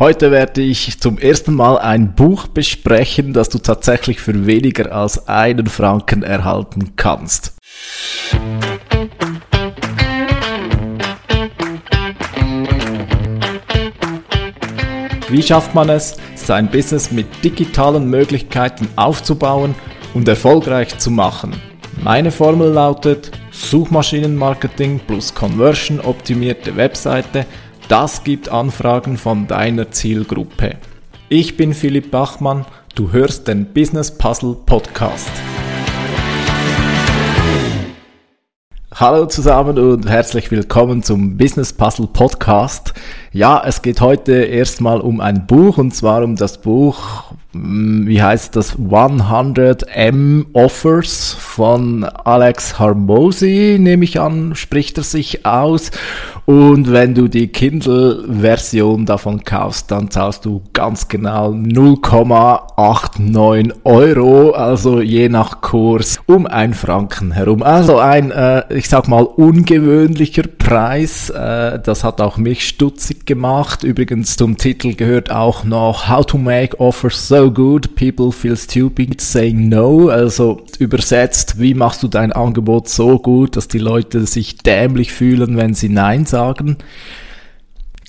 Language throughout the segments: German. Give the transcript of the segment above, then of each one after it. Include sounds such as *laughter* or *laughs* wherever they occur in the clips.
Heute werde ich zum ersten Mal ein Buch besprechen, das du tatsächlich für weniger als einen Franken erhalten kannst. Wie schafft man es, sein Business mit digitalen Möglichkeiten aufzubauen und erfolgreich zu machen? Meine Formel lautet Suchmaschinenmarketing plus Conversion optimierte Webseite das gibt Anfragen von deiner Zielgruppe. Ich bin Philipp Bachmann, du hörst den Business Puzzle Podcast. Hallo zusammen und herzlich willkommen zum Business Puzzle Podcast. Ja, es geht heute erstmal um ein Buch und zwar um das Buch wie heißt das, 100M Offers von Alex Harmosi, nehme ich an, spricht er sich aus. Und wenn du die Kindle-Version davon kaufst, dann zahlst du ganz genau 0,89 Euro, also je nach Kurs um ein Franken herum. Also ein, äh, ich sag mal, ungewöhnlicher Preis. Äh, das hat auch mich stutzig gemacht. Übrigens zum Titel gehört auch noch How to Make Offers so good, people feel stupid saying no. Also übersetzt, wie machst du dein Angebot so gut, dass die Leute sich dämlich fühlen, wenn sie Nein sagen.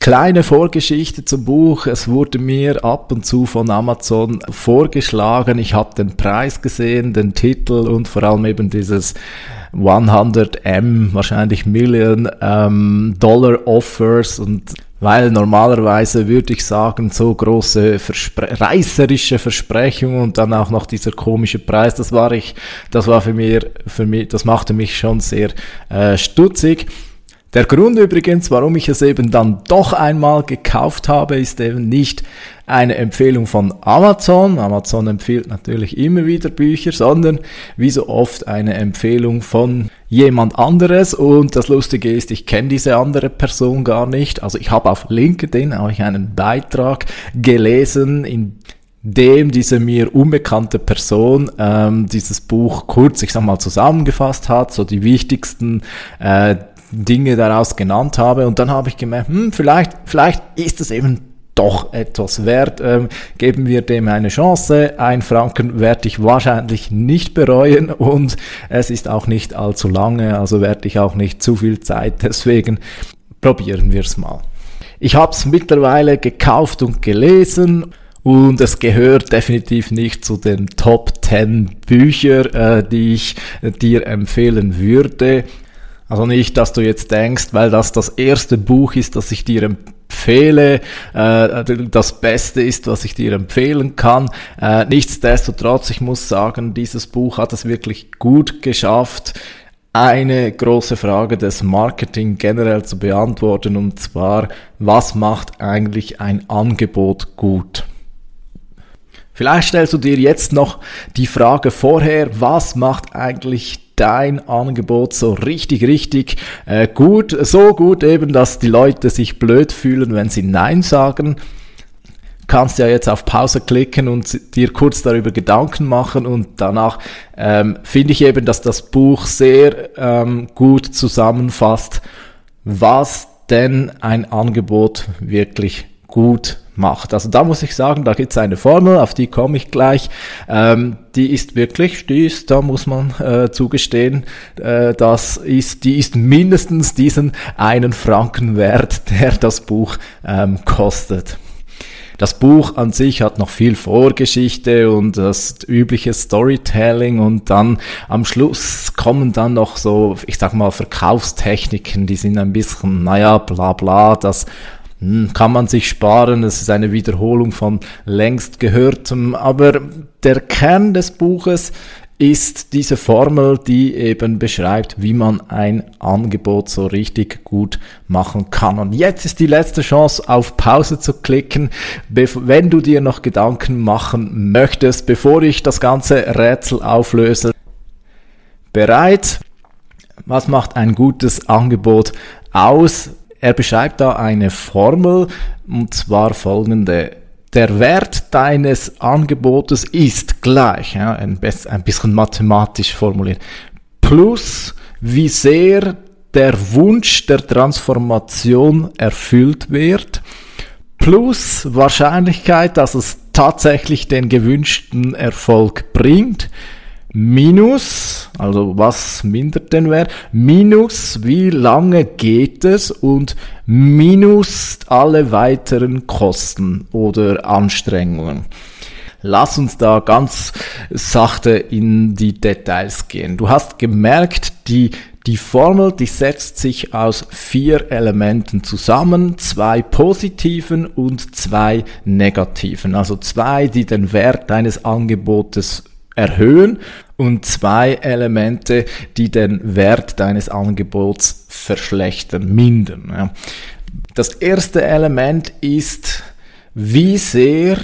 Kleine Vorgeschichte zum Buch. Es wurde mir ab und zu von Amazon vorgeschlagen. Ich habe den Preis gesehen, den Titel und vor allem eben dieses 100M, wahrscheinlich Million ähm, Dollar Offers und weil normalerweise würde ich sagen, so große Verspre reißerische Versprechungen und dann auch noch dieser komische Preis, das war ich, das war für mich, für mich, das machte mich schon sehr äh, stutzig. Der Grund übrigens, warum ich es eben dann doch einmal gekauft habe, ist eben nicht eine Empfehlung von Amazon. Amazon empfiehlt natürlich immer wieder Bücher, sondern wie so oft eine Empfehlung von jemand anderes. Und das Lustige ist, ich kenne diese andere Person gar nicht. Also ich habe auf LinkedIn auch einen Beitrag gelesen, in dem diese mir unbekannte Person ähm, dieses Buch kurz, ich sag mal, zusammengefasst hat, so die wichtigsten äh, Dinge daraus genannt habe. Und dann habe ich gemerkt, hm, vielleicht, vielleicht ist es eben doch etwas wert. Ähm, geben wir dem eine Chance. Ein Franken werde ich wahrscheinlich nicht bereuen und es ist auch nicht allzu lange, also werde ich auch nicht zu viel Zeit. *laughs* Deswegen probieren wir es mal. Ich habe es mittlerweile gekauft und gelesen und es gehört definitiv nicht zu den Top 10 Büchern, äh, die ich dir empfehlen würde. Also nicht, dass du jetzt denkst, weil das das erste Buch ist, das ich dir empfehle, äh, das Beste ist, was ich dir empfehlen kann. Äh, nichtsdestotrotz, ich muss sagen, dieses Buch hat es wirklich gut geschafft, eine große Frage des Marketing generell zu beantworten, und zwar, was macht eigentlich ein Angebot gut? Vielleicht stellst du dir jetzt noch die Frage vorher, was macht eigentlich dein Angebot so richtig, richtig äh, gut, so gut eben, dass die Leute sich blöd fühlen, wenn sie Nein sagen. Kannst ja jetzt auf Pause klicken und dir kurz darüber Gedanken machen und danach ähm, finde ich eben, dass das Buch sehr ähm, gut zusammenfasst, was denn ein Angebot wirklich gut macht. Also da muss ich sagen, da gibt es eine Formel, auf die komme ich gleich. Ähm, die ist wirklich, die ist, da muss man äh, zugestehen, äh, das ist, die ist mindestens diesen einen Franken wert, *laughs* der das Buch ähm, kostet. Das Buch an sich hat noch viel Vorgeschichte und das übliche Storytelling und dann am Schluss kommen dann noch so, ich sag mal, Verkaufstechniken, die sind ein bisschen, naja, bla bla, das kann man sich sparen, es ist eine Wiederholung von längst gehörtem, aber der Kern des Buches ist diese Formel, die eben beschreibt, wie man ein Angebot so richtig gut machen kann. Und jetzt ist die letzte Chance, auf Pause zu klicken, wenn du dir noch Gedanken machen möchtest, bevor ich das ganze Rätsel auflöse. Bereit? Was macht ein gutes Angebot aus? Er beschreibt da eine Formel und zwar folgende. Der Wert deines Angebotes ist gleich, ja, ein, ein bisschen mathematisch formuliert, plus wie sehr der Wunsch der Transformation erfüllt wird, plus Wahrscheinlichkeit, dass es tatsächlich den gewünschten Erfolg bringt, minus, also was mindert den Wert, minus wie lange geht es und minus alle weiteren Kosten oder Anstrengungen. Lass uns da ganz sachte in die Details gehen. Du hast gemerkt, die die Formel, die setzt sich aus vier Elementen zusammen, zwei positiven und zwei negativen. Also zwei, die den Wert deines Angebotes erhöhen und zwei Elemente, die den Wert deines Angebots verschlechtern, mindern. Das erste Element ist, wie sehr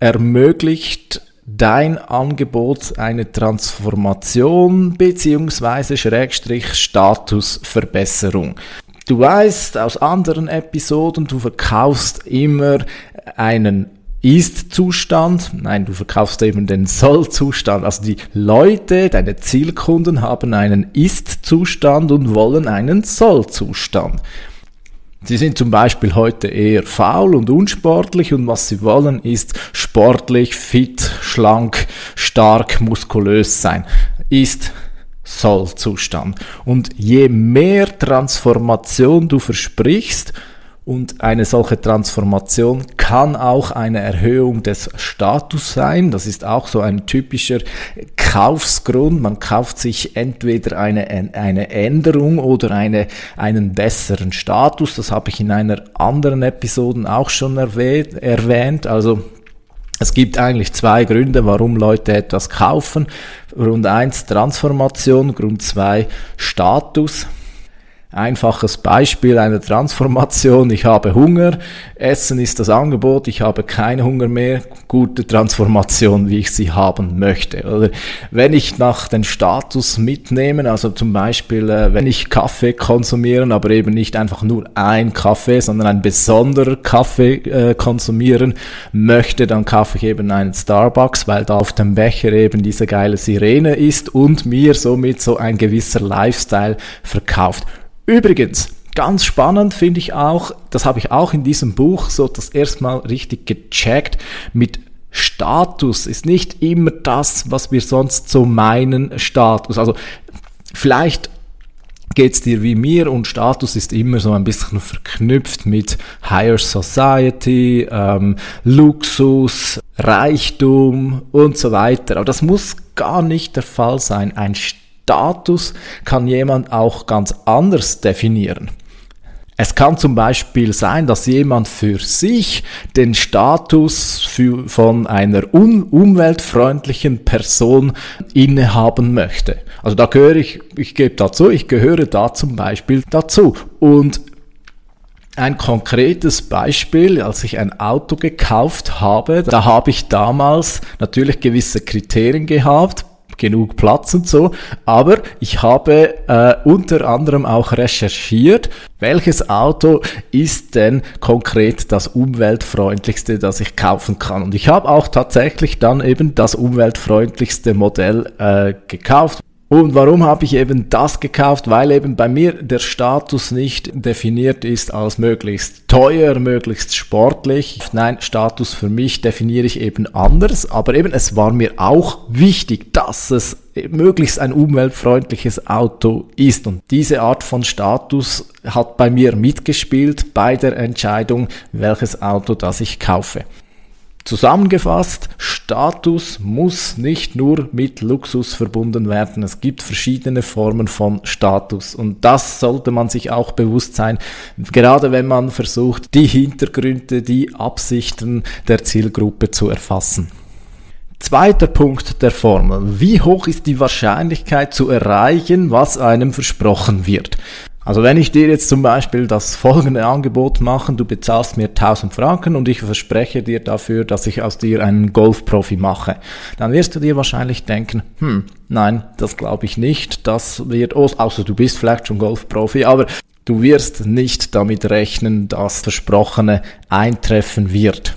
ermöglicht dein Angebot eine Transformation beziehungsweise Schrägstrich Statusverbesserung. Du weißt aus anderen Episoden, du verkaufst immer einen ist-Zustand, nein, du verkaufst eben den Soll-Zustand. Also die Leute, deine Zielkunden haben einen Ist-Zustand und wollen einen Soll-Zustand. Sie sind zum Beispiel heute eher faul und unsportlich und was sie wollen ist sportlich, fit, schlank, stark, muskulös sein. Ist Soll-Zustand. Und je mehr Transformation du versprichst, und eine solche Transformation kann auch eine Erhöhung des Status sein. Das ist auch so ein typischer Kaufsgrund. Man kauft sich entweder eine, eine Änderung oder eine, einen besseren Status. Das habe ich in einer anderen Episode auch schon erwähnt. Also es gibt eigentlich zwei Gründe, warum Leute etwas kaufen. Grund eins Transformation, Grund zwei Status einfaches Beispiel einer Transformation. Ich habe Hunger, Essen ist das Angebot, ich habe keinen Hunger mehr, gute Transformation, wie ich sie haben möchte. Oder wenn ich nach den Status mitnehme, also zum Beispiel, äh, wenn ich Kaffee konsumieren, aber eben nicht einfach nur ein Kaffee, sondern ein besonderer Kaffee äh, konsumieren möchte, dann kaufe ich eben einen Starbucks, weil da auf dem Becher eben diese geile Sirene ist und mir somit so ein gewisser Lifestyle verkauft. Übrigens, ganz spannend finde ich auch, das habe ich auch in diesem Buch so das erstmal richtig gecheckt, mit Status ist nicht immer das, was wir sonst so meinen, Status. Also vielleicht geht's dir wie mir und Status ist immer so ein bisschen verknüpft mit Higher Society, ähm, Luxus, Reichtum und so weiter. Aber das muss gar nicht der Fall sein. Ein Status kann jemand auch ganz anders definieren. Es kann zum Beispiel sein, dass jemand für sich den Status für, von einer un umweltfreundlichen Person innehaben möchte. Also da gehöre ich, ich gebe dazu, ich gehöre da zum Beispiel dazu. Und ein konkretes Beispiel, als ich ein Auto gekauft habe, da habe ich damals natürlich gewisse Kriterien gehabt, genug Platz und so. Aber ich habe äh, unter anderem auch recherchiert, welches Auto ist denn konkret das umweltfreundlichste, das ich kaufen kann. Und ich habe auch tatsächlich dann eben das umweltfreundlichste Modell äh, gekauft. Und warum habe ich eben das gekauft? Weil eben bei mir der Status nicht definiert ist als möglichst teuer, möglichst sportlich. Nein, Status für mich definiere ich eben anders. Aber eben es war mir auch wichtig, dass es möglichst ein umweltfreundliches Auto ist. Und diese Art von Status hat bei mir mitgespielt bei der Entscheidung, welches Auto das ich kaufe. Zusammengefasst, Status muss nicht nur mit Luxus verbunden werden. Es gibt verschiedene Formen von Status und das sollte man sich auch bewusst sein, gerade wenn man versucht, die Hintergründe, die Absichten der Zielgruppe zu erfassen. Zweiter Punkt der Formel. Wie hoch ist die Wahrscheinlichkeit zu erreichen, was einem versprochen wird? Also wenn ich dir jetzt zum Beispiel das folgende Angebot mache, du bezahlst mir 1000 Franken und ich verspreche dir dafür, dass ich aus dir einen Golfprofi mache, dann wirst du dir wahrscheinlich denken, hm, nein, das glaube ich nicht, das wird, außer du bist vielleicht schon Golfprofi, aber du wirst nicht damit rechnen, dass Versprochene eintreffen wird.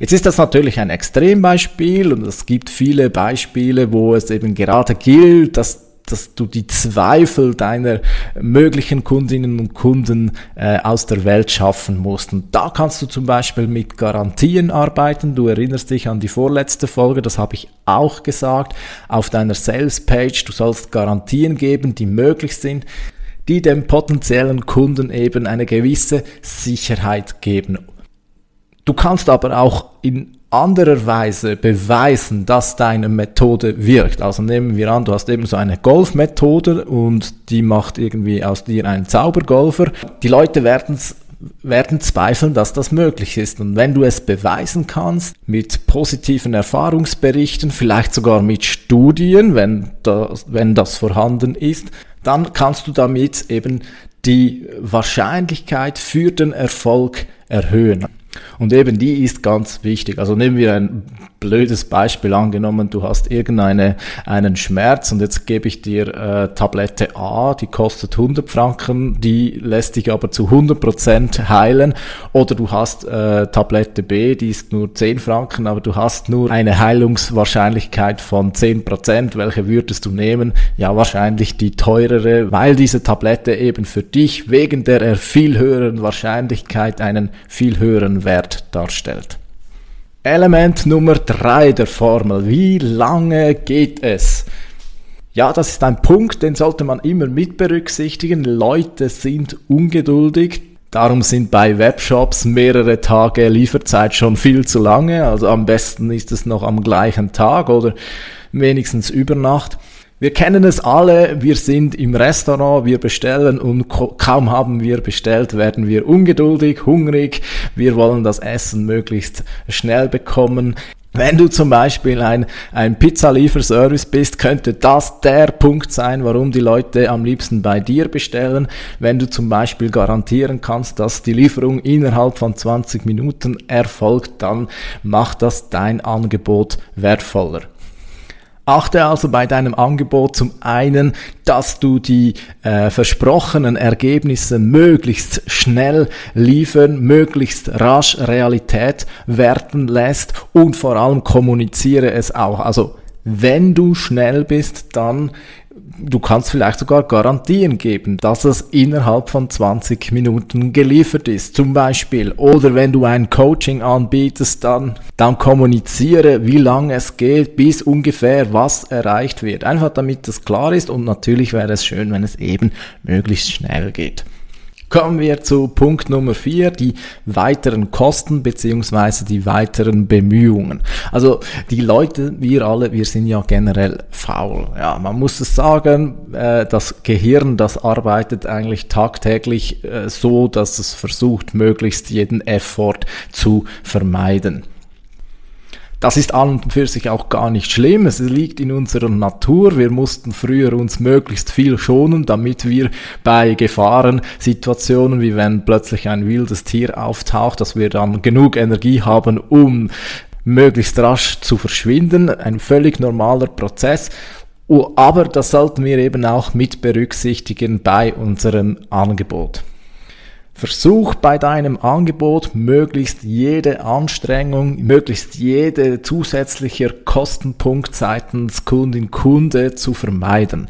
Jetzt ist das natürlich ein Extrembeispiel und es gibt viele Beispiele, wo es eben gerade gilt, dass dass du die Zweifel deiner möglichen Kundinnen und Kunden äh, aus der Welt schaffen musst. Und da kannst du zum Beispiel mit Garantien arbeiten. Du erinnerst dich an die vorletzte Folge, das habe ich auch gesagt, auf deiner Sales Page. Du sollst Garantien geben, die möglich sind die dem potenziellen Kunden eben eine gewisse Sicherheit geben. Du kannst aber auch in anderer Weise beweisen, dass deine Methode wirkt. Also nehmen wir an, du hast eben so eine Golfmethode und die macht irgendwie aus dir einen Zaubergolfer. Die Leute werden's werden zweifeln, dass das möglich ist. Und wenn du es beweisen kannst, mit positiven Erfahrungsberichten, vielleicht sogar mit Studien, wenn das, wenn das vorhanden ist, dann kannst du damit eben die Wahrscheinlichkeit für den Erfolg erhöhen. Und eben die ist ganz wichtig. Also nehmen wir ein blödes Beispiel angenommen, du hast irgendeinen einen Schmerz und jetzt gebe ich dir äh, Tablette A, die kostet 100 Franken, die lässt dich aber zu 100 Prozent heilen. Oder du hast äh, Tablette B, die ist nur 10 Franken, aber du hast nur eine Heilungswahrscheinlichkeit von 10%. Prozent. Welche würdest du nehmen? Ja, wahrscheinlich die teurere, weil diese Tablette eben für dich wegen der viel höheren Wahrscheinlichkeit einen viel höheren Wert darstellt. Element Nummer drei der Formel. Wie lange geht es? Ja, das ist ein Punkt, den sollte man immer mit berücksichtigen. Leute sind ungeduldig. Darum sind bei Webshops mehrere Tage Lieferzeit schon viel zu lange. Also am besten ist es noch am gleichen Tag oder wenigstens über Nacht. Wir kennen es alle, wir sind im Restaurant, wir bestellen und kaum haben wir bestellt, werden wir ungeduldig, hungrig, wir wollen das Essen möglichst schnell bekommen. Wenn du zum Beispiel ein, ein Pizzalieferservice bist, könnte das der Punkt sein, warum die Leute am liebsten bei dir bestellen. Wenn du zum Beispiel garantieren kannst, dass die Lieferung innerhalb von 20 Minuten erfolgt, dann macht das dein Angebot wertvoller. Achte also bei deinem Angebot zum einen, dass du die äh, versprochenen Ergebnisse möglichst schnell liefern, möglichst rasch Realität werden lässt und vor allem kommuniziere es auch. Also wenn du schnell bist, dann du kannst vielleicht sogar Garantien geben, dass es innerhalb von 20 Minuten geliefert ist, zum Beispiel. Oder wenn du ein Coaching anbietest, dann, dann kommuniziere, wie lange es geht, bis ungefähr was erreicht wird. Einfach damit das klar ist und natürlich wäre es schön, wenn es eben möglichst schnell geht. Kommen wir zu Punkt Nummer vier, die weiteren Kosten beziehungsweise die weiteren Bemühungen. Also die Leute, wir alle, wir sind ja generell faul. Ja, man muss es sagen, äh, das Gehirn, das arbeitet eigentlich tagtäglich äh, so, dass es versucht, möglichst jeden Effort zu vermeiden. Das ist an und für sich auch gar nicht schlimm. Es liegt in unserer Natur. Wir mussten früher uns möglichst viel schonen, damit wir bei Gefahrensituationen, wie wenn plötzlich ein wildes Tier auftaucht, dass wir dann genug Energie haben, um möglichst rasch zu verschwinden. Ein völlig normaler Prozess. Aber das sollten wir eben auch mit berücksichtigen bei unserem Angebot. Versuch bei deinem Angebot möglichst jede Anstrengung, möglichst jede zusätzliche Kostenpunkt seitens Kundin Kunde zu vermeiden.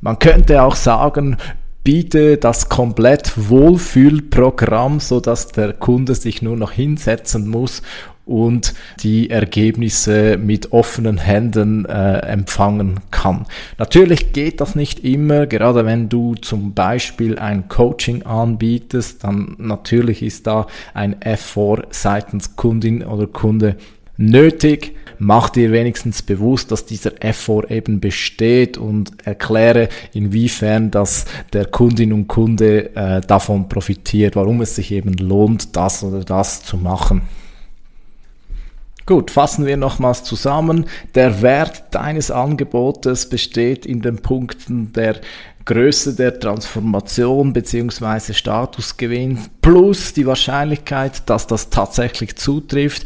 Man könnte auch sagen, biete das komplett Wohlfühlprogramm, so dass der Kunde sich nur noch hinsetzen muss und die Ergebnisse mit offenen Händen äh, empfangen kann. Natürlich geht das nicht immer, gerade wenn du zum Beispiel ein Coaching anbietest, dann natürlich ist da ein Effort seitens Kundin oder Kunde nötig. Mach dir wenigstens bewusst, dass dieser Effort eben besteht und erkläre, inwiefern das der Kundin und Kunde äh, davon profitiert, warum es sich eben lohnt, das oder das zu machen. Gut, fassen wir nochmals zusammen. Der Wert deines Angebotes besteht in den Punkten der Größe der Transformation beziehungsweise Statusgewinn plus die Wahrscheinlichkeit, dass das tatsächlich zutrifft,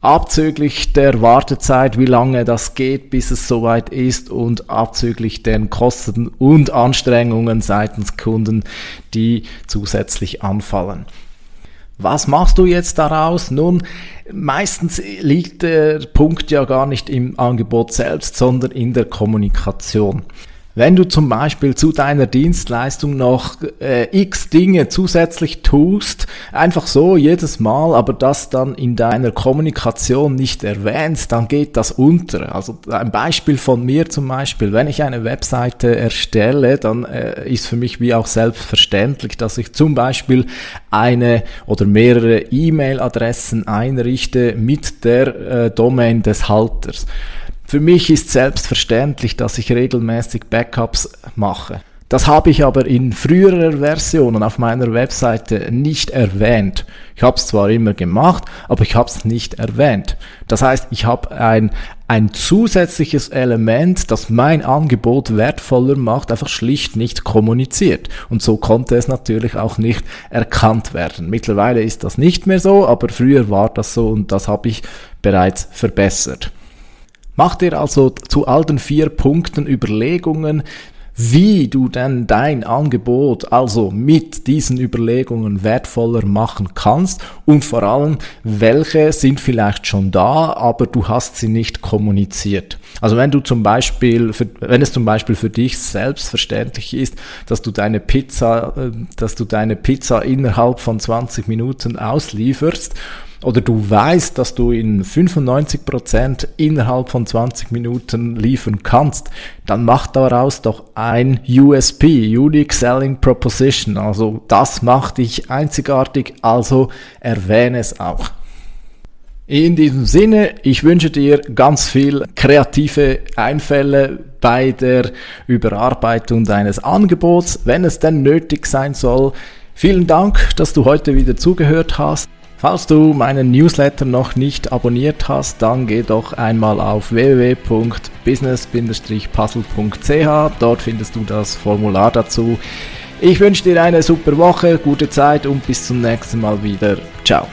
abzüglich der Wartezeit, wie lange das geht, bis es soweit ist und abzüglich den Kosten und Anstrengungen seitens Kunden, die zusätzlich anfallen. Was machst du jetzt daraus? Nun, meistens liegt der Punkt ja gar nicht im Angebot selbst, sondern in der Kommunikation. Wenn du zum Beispiel zu deiner Dienstleistung noch äh, x Dinge zusätzlich tust, einfach so jedes Mal, aber das dann in deiner Kommunikation nicht erwähnst, dann geht das unter. Also ein Beispiel von mir zum Beispiel, wenn ich eine Webseite erstelle, dann äh, ist für mich wie auch selbstverständlich, dass ich zum Beispiel eine oder mehrere E-Mail-Adressen einrichte mit der äh, Domain des Halters. Für mich ist selbstverständlich, dass ich regelmäßig Backups mache. Das habe ich aber in früherer Versionen auf meiner Webseite nicht erwähnt. Ich habe es zwar immer gemacht, aber ich habe es nicht erwähnt. Das heißt, ich habe ein, ein zusätzliches Element, das mein Angebot wertvoller macht, einfach schlicht nicht kommuniziert. Und so konnte es natürlich auch nicht erkannt werden. Mittlerweile ist das nicht mehr so, aber früher war das so und das habe ich bereits verbessert. Mach dir also zu all den vier Punkten Überlegungen, wie du denn dein Angebot also mit diesen Überlegungen wertvoller machen kannst und vor allem, welche sind vielleicht schon da, aber du hast sie nicht kommuniziert. Also wenn du zum Beispiel, wenn es zum Beispiel für dich selbstverständlich ist, dass du deine Pizza, äh, dass du deine Pizza innerhalb von 20 Minuten auslieferst, oder du weißt, dass du in 95% innerhalb von 20 Minuten liefern kannst, dann mach daraus doch ein USP, Unique Selling Proposition. Also das macht dich einzigartig, also erwähne es auch. In diesem Sinne, ich wünsche dir ganz viel kreative Einfälle bei der Überarbeitung deines Angebots, wenn es denn nötig sein soll. Vielen Dank, dass du heute wieder zugehört hast. Falls du meinen Newsletter noch nicht abonniert hast, dann geh doch einmal auf www.business-puzzle.ch. Dort findest du das Formular dazu. Ich wünsche dir eine super Woche, gute Zeit und bis zum nächsten Mal wieder. Ciao.